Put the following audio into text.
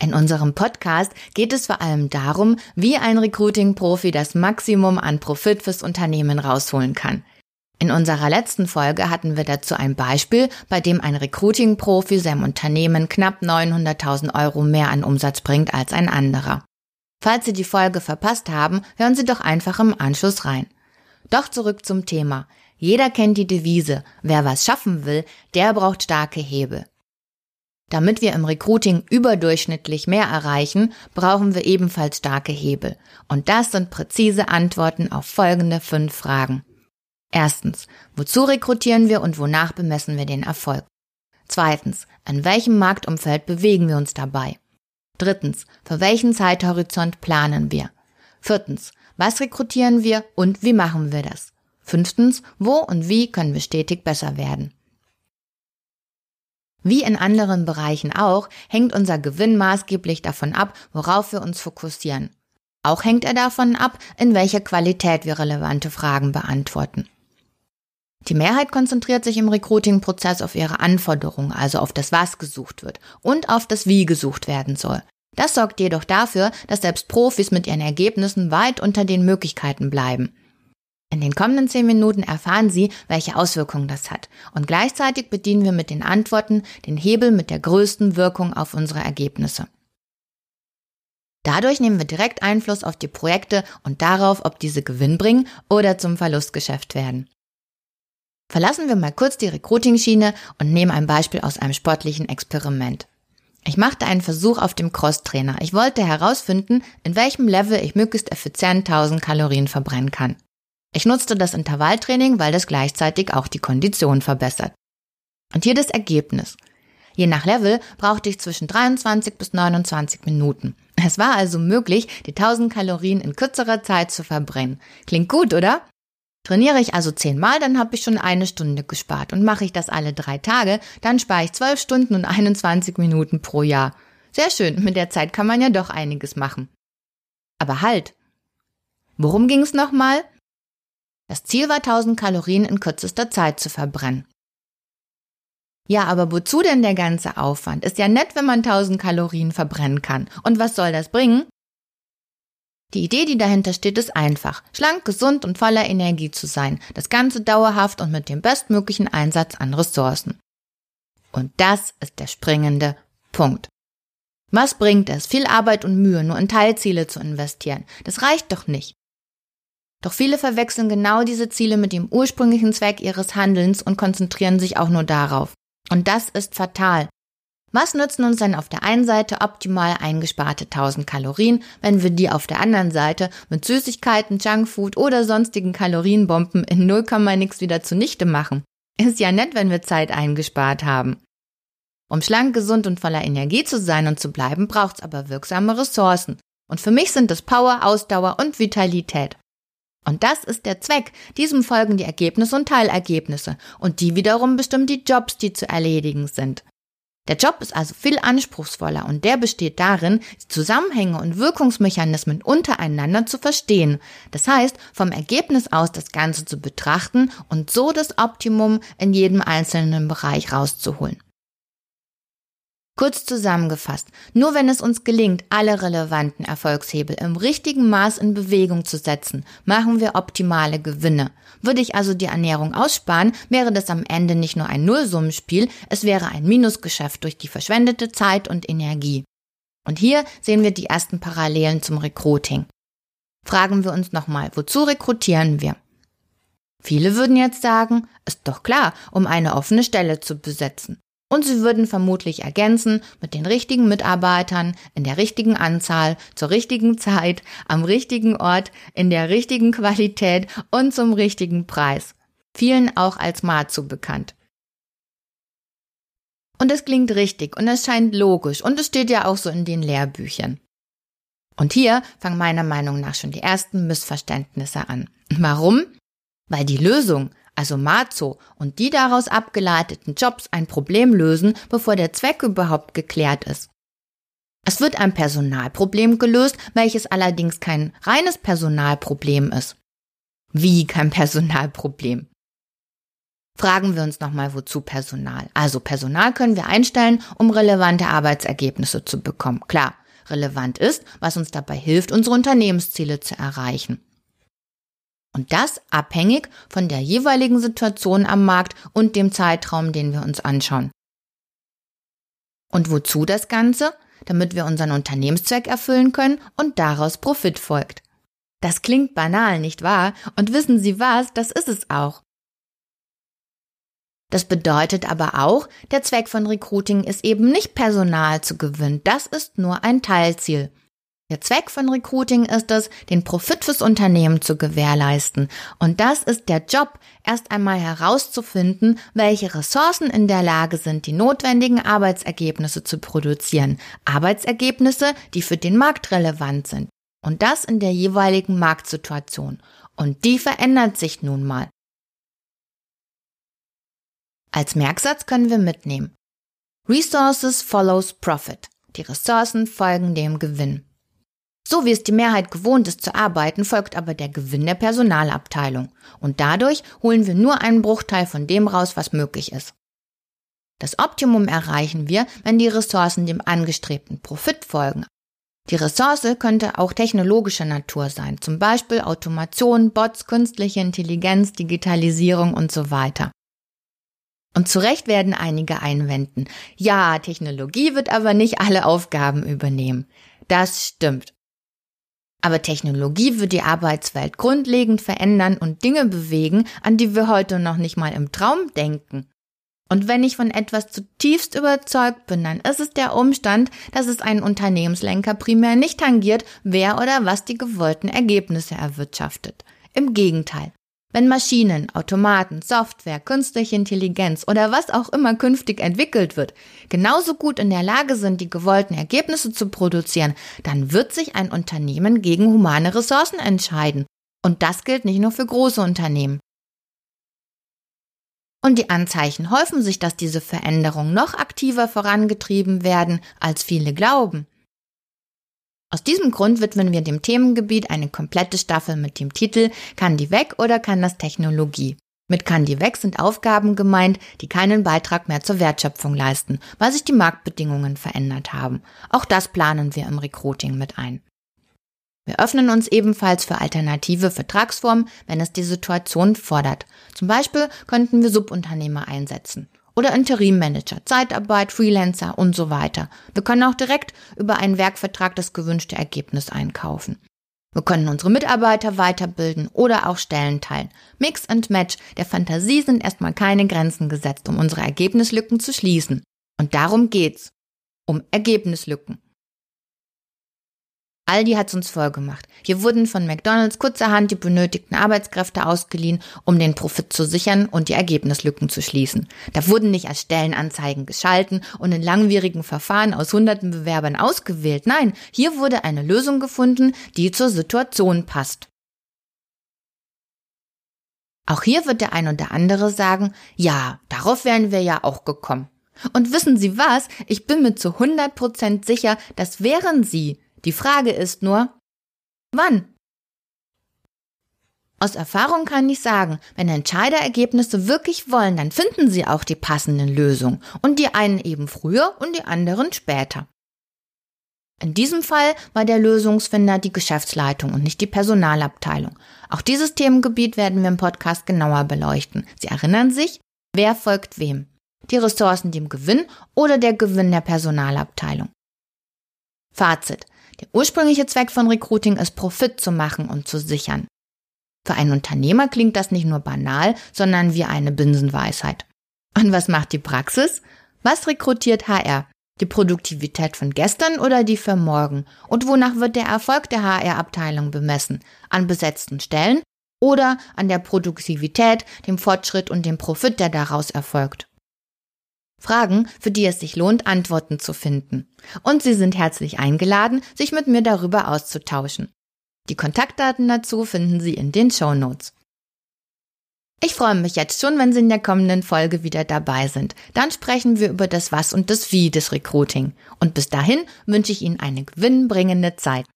In unserem Podcast geht es vor allem darum, wie ein Recruiting-Profi das Maximum an Profit fürs Unternehmen rausholen kann. In unserer letzten Folge hatten wir dazu ein Beispiel, bei dem ein Recruiting-Profi seinem Unternehmen knapp 900.000 Euro mehr an Umsatz bringt als ein anderer. Falls Sie die Folge verpasst haben, hören Sie doch einfach im Anschluss rein. Doch zurück zum Thema. Jeder kennt die Devise, wer was schaffen will, der braucht starke Hebel. Damit wir im Recruiting überdurchschnittlich mehr erreichen, brauchen wir ebenfalls starke Hebel. Und das sind präzise Antworten auf folgende fünf Fragen. Erstens, wozu rekrutieren wir und wonach bemessen wir den Erfolg? Zweitens, in welchem Marktumfeld bewegen wir uns dabei? Drittens, für welchen Zeithorizont planen wir? Viertens, was rekrutieren wir und wie machen wir das? Fünftens, wo und wie können wir stetig besser werden? Wie in anderen Bereichen auch, hängt unser Gewinn maßgeblich davon ab, worauf wir uns fokussieren. Auch hängt er davon ab, in welcher Qualität wir relevante Fragen beantworten. Die Mehrheit konzentriert sich im Recruiting-Prozess auf ihre Anforderungen, also auf das, was gesucht wird und auf das, wie gesucht werden soll. Das sorgt jedoch dafür, dass selbst Profis mit ihren Ergebnissen weit unter den Möglichkeiten bleiben. In den kommenden zehn Minuten erfahren Sie, welche Auswirkungen das hat. Und gleichzeitig bedienen wir mit den Antworten den Hebel mit der größten Wirkung auf unsere Ergebnisse. Dadurch nehmen wir direkt Einfluss auf die Projekte und darauf, ob diese Gewinn bringen oder zum Verlustgeschäft werden. Verlassen wir mal kurz die Recruiting-Schiene und nehmen ein Beispiel aus einem sportlichen Experiment. Ich machte einen Versuch auf dem Crosstrainer. Ich wollte herausfinden, in welchem Level ich möglichst effizient 1000 Kalorien verbrennen kann. Ich nutzte das Intervalltraining, weil das gleichzeitig auch die Kondition verbessert. Und hier das Ergebnis. Je nach Level brauchte ich zwischen 23 bis 29 Minuten. Es war also möglich, die 1000 Kalorien in kürzerer Zeit zu verbrennen. Klingt gut, oder? Trainiere ich also zehnmal, dann habe ich schon eine Stunde gespart. Und mache ich das alle drei Tage, dann spare ich zwölf Stunden und 21 Minuten pro Jahr. Sehr schön, mit der Zeit kann man ja doch einiges machen. Aber halt! Worum ging es nochmal? Das Ziel war 1000 Kalorien in kürzester Zeit zu verbrennen. Ja, aber wozu denn der ganze Aufwand? Ist ja nett, wenn man 1000 Kalorien verbrennen kann. Und was soll das bringen? Die Idee, die dahinter steht, ist einfach. Schlank, gesund und voller Energie zu sein. Das Ganze dauerhaft und mit dem bestmöglichen Einsatz an Ressourcen. Und das ist der springende Punkt. Was bringt es, viel Arbeit und Mühe nur in Teilziele zu investieren? Das reicht doch nicht. Doch viele verwechseln genau diese Ziele mit dem ursprünglichen Zweck ihres Handelns und konzentrieren sich auch nur darauf. Und das ist fatal. Was nützen uns denn auf der einen Seite optimal eingesparte 1000 Kalorien, wenn wir die auf der anderen Seite mit Süßigkeiten, Junkfood oder sonstigen Kalorienbomben in 0, nix wieder zunichte machen? Ist ja nett, wenn wir Zeit eingespart haben. Um schlank, gesund und voller Energie zu sein und zu bleiben, braucht's aber wirksame Ressourcen. Und für mich sind es Power, Ausdauer und Vitalität. Und das ist der Zweck. Diesem folgen die Ergebnisse und Teilergebnisse. Und die wiederum bestimmen die Jobs, die zu erledigen sind. Der Job ist also viel anspruchsvoller und der besteht darin, die Zusammenhänge und Wirkungsmechanismen untereinander zu verstehen. Das heißt, vom Ergebnis aus das Ganze zu betrachten und so das Optimum in jedem einzelnen Bereich rauszuholen. Kurz zusammengefasst, nur wenn es uns gelingt, alle relevanten Erfolgshebel im richtigen Maß in Bewegung zu setzen, machen wir optimale Gewinne. Würde ich also die Ernährung aussparen, wäre das am Ende nicht nur ein Nullsummenspiel, es wäre ein Minusgeschäft durch die verschwendete Zeit und Energie. Und hier sehen wir die ersten Parallelen zum Recruiting. Fragen wir uns nochmal, wozu rekrutieren wir? Viele würden jetzt sagen, ist doch klar, um eine offene Stelle zu besetzen. Und sie würden vermutlich ergänzen mit den richtigen Mitarbeitern in der richtigen Anzahl, zur richtigen Zeit, am richtigen Ort, in der richtigen Qualität und zum richtigen Preis. Vielen auch als Mazu bekannt. Und es klingt richtig und es scheint logisch und es steht ja auch so in den Lehrbüchern. Und hier fangen meiner Meinung nach schon die ersten Missverständnisse an. Warum? Weil die Lösung, also Mazo und die daraus abgeleiteten Jobs ein Problem lösen, bevor der Zweck überhaupt geklärt ist. Es wird ein Personalproblem gelöst, welches allerdings kein reines Personalproblem ist. Wie kein Personalproblem? Fragen wir uns nochmal, wozu Personal? Also Personal können wir einstellen, um relevante Arbeitsergebnisse zu bekommen. Klar, relevant ist, was uns dabei hilft, unsere Unternehmensziele zu erreichen. Und das abhängig von der jeweiligen Situation am Markt und dem Zeitraum, den wir uns anschauen. Und wozu das Ganze? Damit wir unseren Unternehmenszweck erfüllen können und daraus Profit folgt. Das klingt banal, nicht wahr? Und wissen Sie was? Das ist es auch. Das bedeutet aber auch, der Zweck von Recruiting ist eben nicht Personal zu gewinnen, das ist nur ein Teilziel. Der Zweck von Recruiting ist es, den Profit fürs Unternehmen zu gewährleisten. Und das ist der Job, erst einmal herauszufinden, welche Ressourcen in der Lage sind, die notwendigen Arbeitsergebnisse zu produzieren. Arbeitsergebnisse, die für den Markt relevant sind. Und das in der jeweiligen Marktsituation. Und die verändert sich nun mal. Als Merksatz können wir mitnehmen. Resources follows profit. Die Ressourcen folgen dem Gewinn. So wie es die Mehrheit gewohnt ist zu arbeiten, folgt aber der Gewinn der Personalabteilung. Und dadurch holen wir nur einen Bruchteil von dem raus, was möglich ist. Das Optimum erreichen wir, wenn die Ressourcen dem angestrebten Profit folgen. Die Ressource könnte auch technologischer Natur sein, zum Beispiel Automation, Bots, künstliche Intelligenz, Digitalisierung und so weiter. Und zu Recht werden einige einwenden, ja, Technologie wird aber nicht alle Aufgaben übernehmen. Das stimmt. Aber Technologie wird die Arbeitswelt grundlegend verändern und Dinge bewegen, an die wir heute noch nicht mal im Traum denken. Und wenn ich von etwas zutiefst überzeugt bin, dann ist es der Umstand, dass es einen Unternehmenslenker primär nicht tangiert, wer oder was die gewollten Ergebnisse erwirtschaftet. Im Gegenteil. Wenn Maschinen, Automaten, Software, künstliche Intelligenz oder was auch immer künftig entwickelt wird, genauso gut in der Lage sind, die gewollten Ergebnisse zu produzieren, dann wird sich ein Unternehmen gegen humane Ressourcen entscheiden. Und das gilt nicht nur für große Unternehmen. Und die Anzeichen häufen sich, dass diese Veränderungen noch aktiver vorangetrieben werden, als viele glauben. Aus diesem Grund widmen wir dem Themengebiet eine komplette Staffel mit dem Titel Kann die weg oder kann das Technologie? Mit Kann die weg sind Aufgaben gemeint, die keinen Beitrag mehr zur Wertschöpfung leisten, weil sich die Marktbedingungen verändert haben. Auch das planen wir im Recruiting mit ein. Wir öffnen uns ebenfalls für alternative Vertragsformen, wenn es die Situation fordert. Zum Beispiel könnten wir Subunternehmer einsetzen oder Interimmanager, Zeitarbeit, Freelancer und so weiter. Wir können auch direkt über einen Werkvertrag das gewünschte Ergebnis einkaufen. Wir können unsere Mitarbeiter weiterbilden oder auch Stellen teilen. Mix and Match, der Fantasie sind erstmal keine Grenzen gesetzt, um unsere Ergebnislücken zu schließen. Und darum geht's. Um Ergebnislücken. Aldi hat's uns vorgemacht. Hier wurden von McDonalds kurzerhand die benötigten Arbeitskräfte ausgeliehen, um den Profit zu sichern und die Ergebnislücken zu schließen. Da wurden nicht als Stellenanzeigen geschalten und in langwierigen Verfahren aus hunderten Bewerbern ausgewählt. Nein, hier wurde eine Lösung gefunden, die zur Situation passt. Auch hier wird der ein oder andere sagen, ja, darauf wären wir ja auch gekommen. Und wissen Sie was? Ich bin mir zu 100 Prozent sicher, das wären Sie, die Frage ist nur, wann? Aus Erfahrung kann ich sagen, wenn Entscheider Ergebnisse wirklich wollen, dann finden sie auch die passenden Lösungen und die einen eben früher und die anderen später. In diesem Fall war der Lösungsfinder die Geschäftsleitung und nicht die Personalabteilung. Auch dieses Themengebiet werden wir im Podcast genauer beleuchten. Sie erinnern sich, wer folgt wem? Die Ressourcen dem Gewinn oder der Gewinn der Personalabteilung? Fazit. Der ursprüngliche Zweck von Recruiting ist, Profit zu machen und zu sichern. Für einen Unternehmer klingt das nicht nur banal, sondern wie eine Binsenweisheit. Und was macht die Praxis? Was rekrutiert HR? Die Produktivität von gestern oder die für morgen? Und wonach wird der Erfolg der HR-Abteilung bemessen? An besetzten Stellen oder an der Produktivität, dem Fortschritt und dem Profit, der daraus erfolgt? Fragen, für die es sich lohnt, Antworten zu finden. Und Sie sind herzlich eingeladen, sich mit mir darüber auszutauschen. Die Kontaktdaten dazu finden Sie in den Show Notes. Ich freue mich jetzt schon, wenn Sie in der kommenden Folge wieder dabei sind. Dann sprechen wir über das Was und das Wie des Recruiting. Und bis dahin wünsche ich Ihnen eine gewinnbringende Zeit.